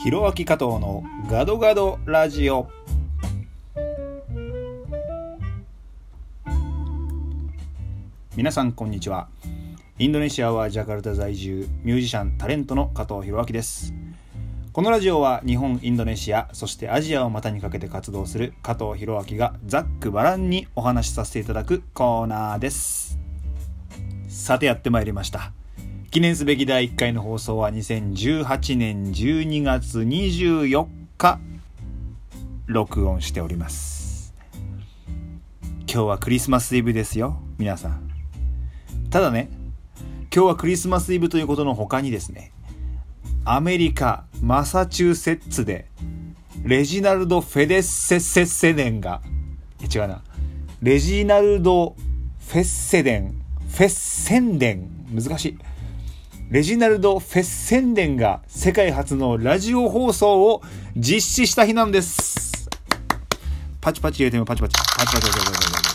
ひろあき加藤のガドガドラジオ。皆さんこんにちは。インドネシアはジャカルタ在住ミュージシャンタレントの加藤弘明です。このラジオは日本インドネシアそしてアジアを股にかけて活動する加藤弘明がざっくばらんにお話しさせていただくコーナーです。さてやってまいりました。記念すべき第1回の放送は2018年12月24日録音しております。今日はクリスマスイブですよ。皆さん。ただね今日はクリスマスイブということの他にですねアメリカマサチューセッツでレジナルド・フェデッセッセッセデンが違うな。レジナルド・フェッセデンフェッセンデン。難しい。レジナルド・フェッセンデンが世界初のラジオ放送を実施した日なんです。パチパチ言うてもパチパチ、パチパチパチパチパチパチ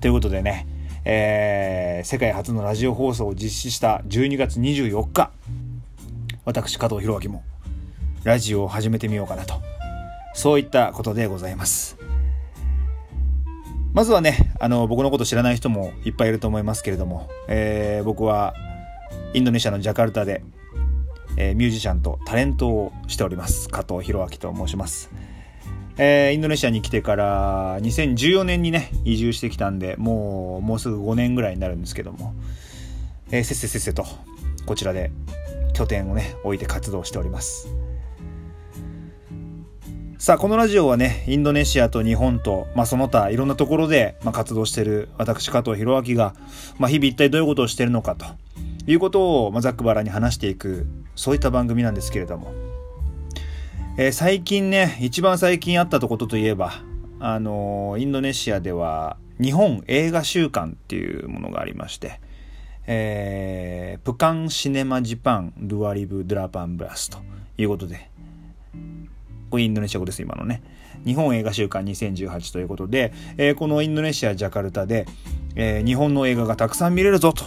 ということでね、えー、世界初のラジオ放送を実施した12月24日、私加藤弘明もラジオを始めてみようかなと、そういったことでございます。まずはねあの僕のこと知らない人もいっぱいいると思いますけれども、えー、僕はインドネシアのジャカルタで、えー、ミュージシャンとタレントをしております。加藤弘明と申します。えー、インドネシアに来てから2014年にね移住してきたんでもうもうすぐ5年ぐらいになるんですけども、えー、せっせせっせとこちらで拠点をね置いて活動しております。さあこのラジオはねインドネシアと日本と、まあ、その他いろんなところで、まあ、活動している私加藤弘明が、まあ、日々一体どういうことをしているのかということを、まあ、ざっくばらに話していくそういった番組なんですけれども。えー、最近ね、一番最近あったとことといえば、あのー、インドネシアでは日本映画週間っていうものがありまして、えー、プカンシネマジパンルアリブドラパンブラスということで、これインドネシア語です、今のね。日本映画週間2018ということで、えー、このインドネシア・ジャカルタで、えー、日本の映画がたくさん見れるぞと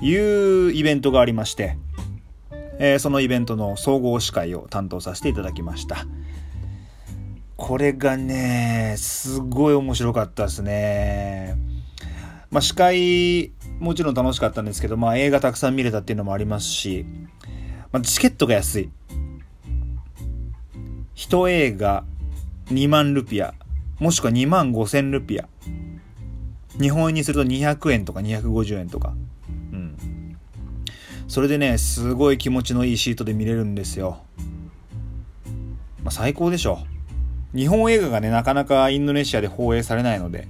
いうイベントがありまして、えー、そのイベントの総合司会を担当させていただきました。これがね、すごい面白かったですね。まあ、司会、もちろん楽しかったんですけど、まあ、映画たくさん見れたっていうのもありますし、まあ、チケットが安い。一映画2万ルピア、もしくは2万5千ルピア。日本円にすると200円とか250円とか。うん。それでねすごい気持ちのいいシートで見れるんですよ、まあ、最高でしょ。日本映画がねなかなかインドネシアで放映されないので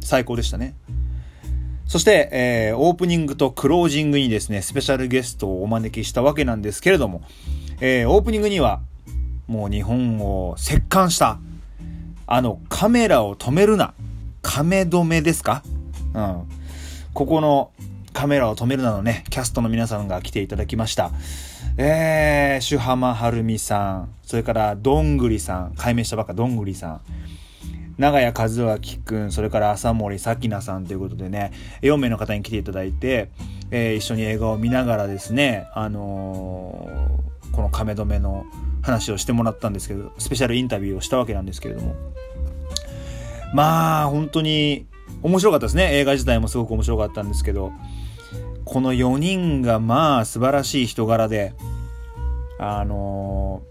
最高でしたね。そして、えー、オープニングとクロージングにですね、スペシャルゲストをお招きしたわけなんですけれども、えー、オープニングには、もう日本を席巻した、あの、カメラを止めるな、亀止めですか？うん。ここの、カメラを止めるなのね、キャストの皆さんが来ていただきました。えー、シュハマハルミさん、それからどんぐりさん、解明したばっかどんぐりさん、長谷和明くん、それから浅森咲菜さんということでね、4名の方に来ていただいて、えー、一緒に映画を見ながらですね、あのー、この亀止めの話をしてもらったんですけど、スペシャルインタビューをしたわけなんですけれども、まあ、本当に面白かったですね。映画自体もすごく面白かったんですけど、この4人がまあ素晴らしい人柄で、あの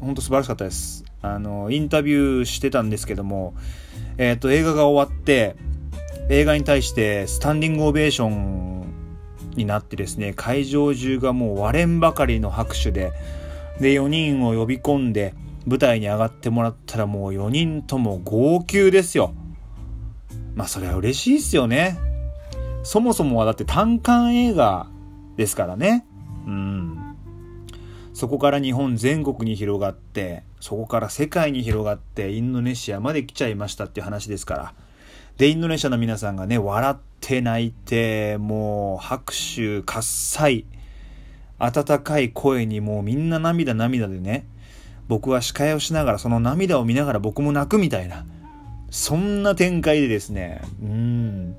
ー、本当素晴らしかったです。あのー、インタビューしてたんですけども、えっ、ー、と、映画が終わって、映画に対してスタンディングオベーションになってですね、会場中がもう割れんばかりの拍手で、で、4人を呼び込んで、舞台に上がってもらったらもう4人とも号泣ですよ。まあそれは嬉しいですよね。そもそもはだって単館映画ですからね。うん。そこから日本全国に広がって、そこから世界に広がって、インドネシアまで来ちゃいましたっていう話ですから。で、インドネシアの皆さんがね、笑ってって泣いて、もう拍手喝采、温かい声にもうみんな涙涙でね、僕は司会をしながらその涙を見ながら僕も泣くみたいな、そんな展開でですね、うん、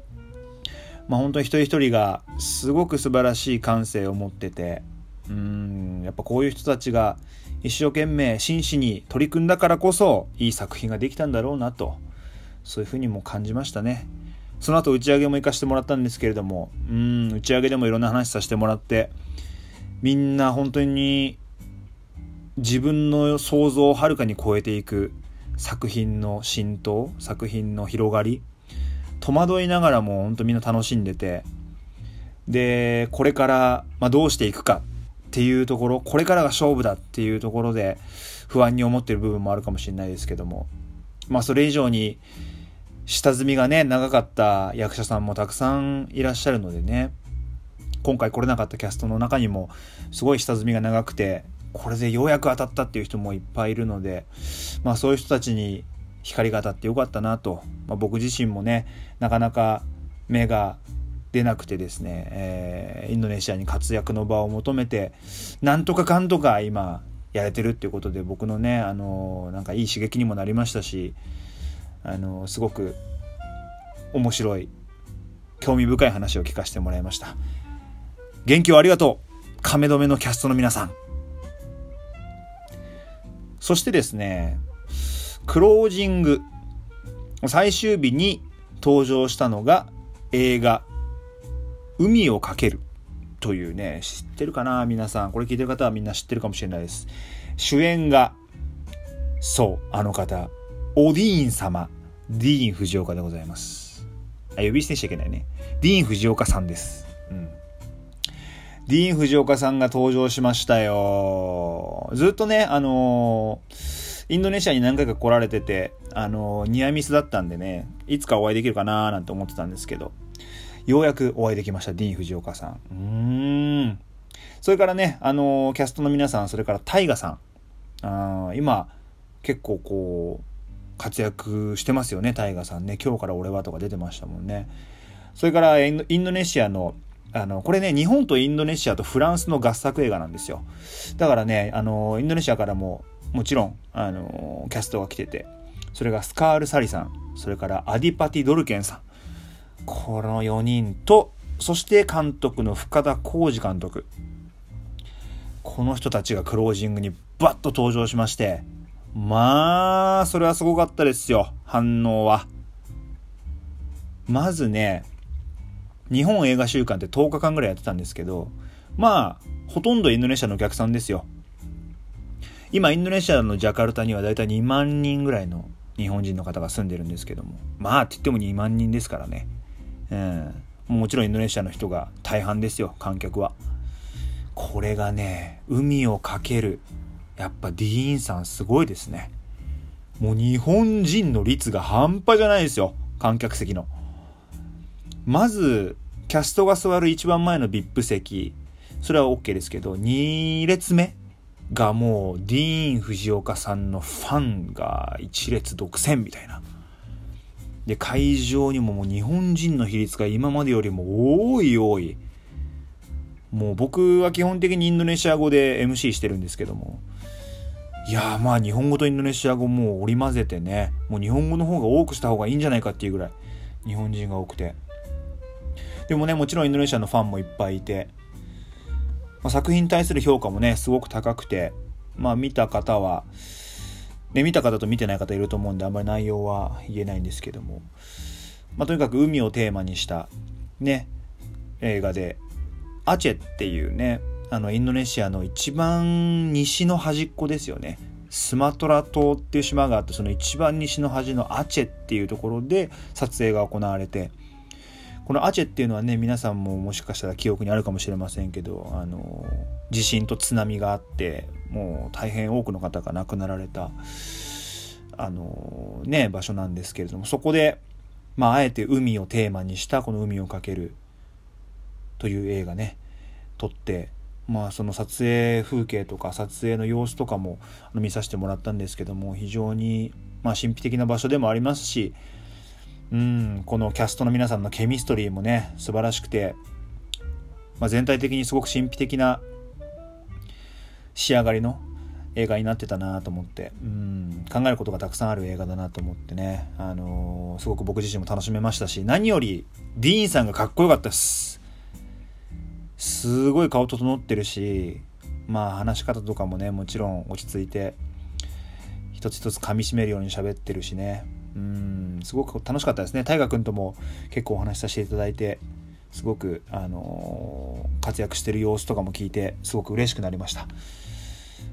まあ、本当に一人一人がすごく素晴らしい感性を持っててうん。やっぱこういう人たちが一生懸命真摯に取り組んだからこそいい作品ができたんだろうなとそういうふうにも感じましたね。その後打ち上げも行かせてもらったんですけれどもうん打ち上げでもいろんな話させてもらってみんな本当に自分の想像をはるかに超えていく作品の浸透作品の広がり戸惑いながらも本当みんな楽しんでてでこれから、まあ、どうしていくかっていうところこれからが勝負だっていうところで不安に思ってる部分もあるかもしれないですけどもまあそれ以上に下積みがね長かった役者さんもたくさんいらっしゃるのでね。今回来れなかったキャストの中にもすごい下積みが長くてこれでようやく当たったっていう人もいっぱいいるのでまあそういう人たちに光が当たってよかったなと、まあ、僕自身もねなかなか目が出なくてですね、えー、インドネシアに活躍の場を求めてなんとかかんとか今やれてるっていうことで僕のねあのなんかいい刺激にもなりましたしあのすごく面白い興味深い話を聞かせてもらいました。元気をありがとう。亀止めのキャストの皆さん。そしてですねクロージング。最終日に登場したのが映画「海をかける」というね知ってるかな？皆さん。これ聞いてる方はみんな知ってるかもしれないです。主演がそうあの方。オディーン様ディーン・藤岡でございますあ呼び捨てしちゃいけないねディーン・藤岡さんです、うん、ディーン・藤岡さんが登場しましたよずっとねあのーインドネシアに何回か来られてて、あの、ニアミスだったんでね、いつかお会いできるかなーなんて思ってたんですけど、ようやくお会いできました、ディーン・藤岡さん。うーん。それからね、あの、キャストの皆さん、それからタイガさん。あ今、結構こう、活躍してますよね、タイガさんね。今日から俺はとか出てましたもんね。それからインドネシアの、あの、これね、日本とインドネシアとフランスの合作映画なんですよ。だからね、あの、インドネシアからももちろん、あのキャストが来てて、それがスカール・サリさん、それからアディパティ・ドルケンさん。この4人と、そして監督の深田浩二監督。この人たちがクロージングにバッと登場しまして、まあ、それはすごかったですよ、反応は。まずね、日本映画週間って10日間ぐらいやってたんですけど、まあ、ほとんどインドネシアのお客さんですよ。今インドネシアのジャカルタにはだいたい2万人ぐらいの日本人の方が住んでるんですけども。まあって言っても2万人ですからね、うん、もちろんインドネシアの人が大半ですよ観客は。これがね海をかけるやっぱディーンさんすごいですねもう日本人の率が半端じゃないですよ観客席のまずキャストが座る一番前の VIP 席それは OK ですけど2列目がもうディーン・藤岡さんのファンが一列独占みたいな。で、会場にももう日本人の比率が今までよりも多い多い。もう僕は基本的にインドネシア語で MC してるんですけども。いやまあ日本語とインドネシア語もう織り交ぜてね、もう日本語の方が多くした方がいいんじゃないかっていうぐらい日本人が多くて。でもね、もちろんインドネシアのファンもいっぱいいて、まあ、作品に対する評価もね、すごく高くて、まあ見た方は、ね、見た方と見てない方いると思うんで、あんまり内容は言えないんですけども、まあとにかく海をテーマにしたね、映画で、アチェっていうね、あのインドネシアの一番西の端っこですよね。スマトラ島っていう島があってその一番西の端のアチェっていうところで撮影が行われてこのアチェっていうのはね皆さんももしかしたら記憶にあるかもしれませんけどあの地震と津波があってもう大変多くの方が亡くなられたあのね場所なんですけれどもそこでまああえて海をテーマにしたこの「海をかける」という映画ね撮ってまあその撮影風景とか撮影の様子とかも見させてもらったんですけども非常にまあ神秘的な場所でもありますしうん、このキャストの皆さんのケミストリーもね、素晴らしくて、まあ、全体的にすごく神秘的な仕上がりの映画になってたなと思って、うん、考えることがたくさんある映画だなと思ってね、あのー、すごく僕自身も楽しめましたし、何よりディーンさんがかっこよかったです。すごい顔整ってるし、まあ話し方とかもねもちろん落ち着いて一つ一つ噛みしめるように喋ってるしね。うんすごく楽しかったですね。大河君とも結構お話しさせていただいてすごく、あのー、活躍してる様子とかも聞いてすごく嬉しくなりました。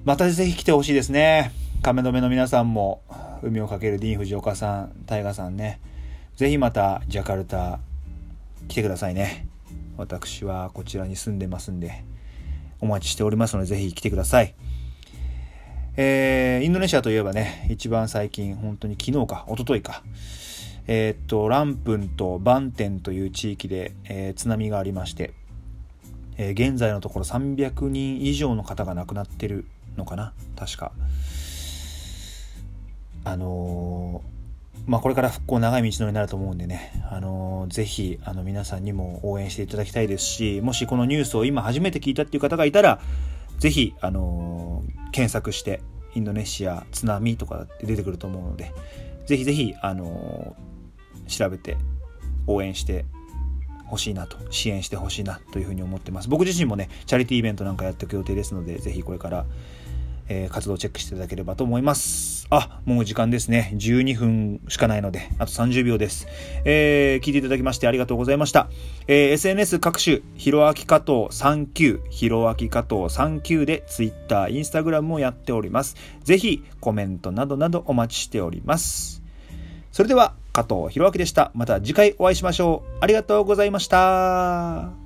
またぜひ来てほしいですね。亀止めの皆さんも海をかけるディーン・藤岡さん大河さんね。ぜひまたジャカルタ来てくださいね。私はこちらに住んでますんでお待ちしておりますのでぜひ来てください。えー、インドネシアといえばね一番最近本当に昨日か一昨日かえー、っとランプンとバンテンという地域で、えー、津波がありまして、え現在のところ300人以上の方が亡くなってるのかな確か。あのーまあ、これから復興長い道のりになると思うんでね、あのー、ぜひ、あの、皆さんにも応援していただきたいですし、もしこのニュースを今初めて聞いたっていう方がいたら、ぜひ、あのー、検索して、インドネシア津波とかって出てくると思うので、ぜひぜひ、あのー、調べて応援してほしいなと、支援してほしいなというふうに思ってます。僕自身もね、チャリティーイベントなんかやっていく予定ですので、ぜひこれから、えー、活動チェックしていただければと思います。あ、もう時間ですね。12分しかないので、あと30秒です。えー、聞いていただきましてありがとうございました。えー、SNS 各種、ひろあき加藤39、ひろあき加藤39で Twitter、Instagram もやっております。ぜひ、コメントなどなどお待ちしております。それでは、加藤ひろあきでした。また次回お会いしましょう。ありがとうございました。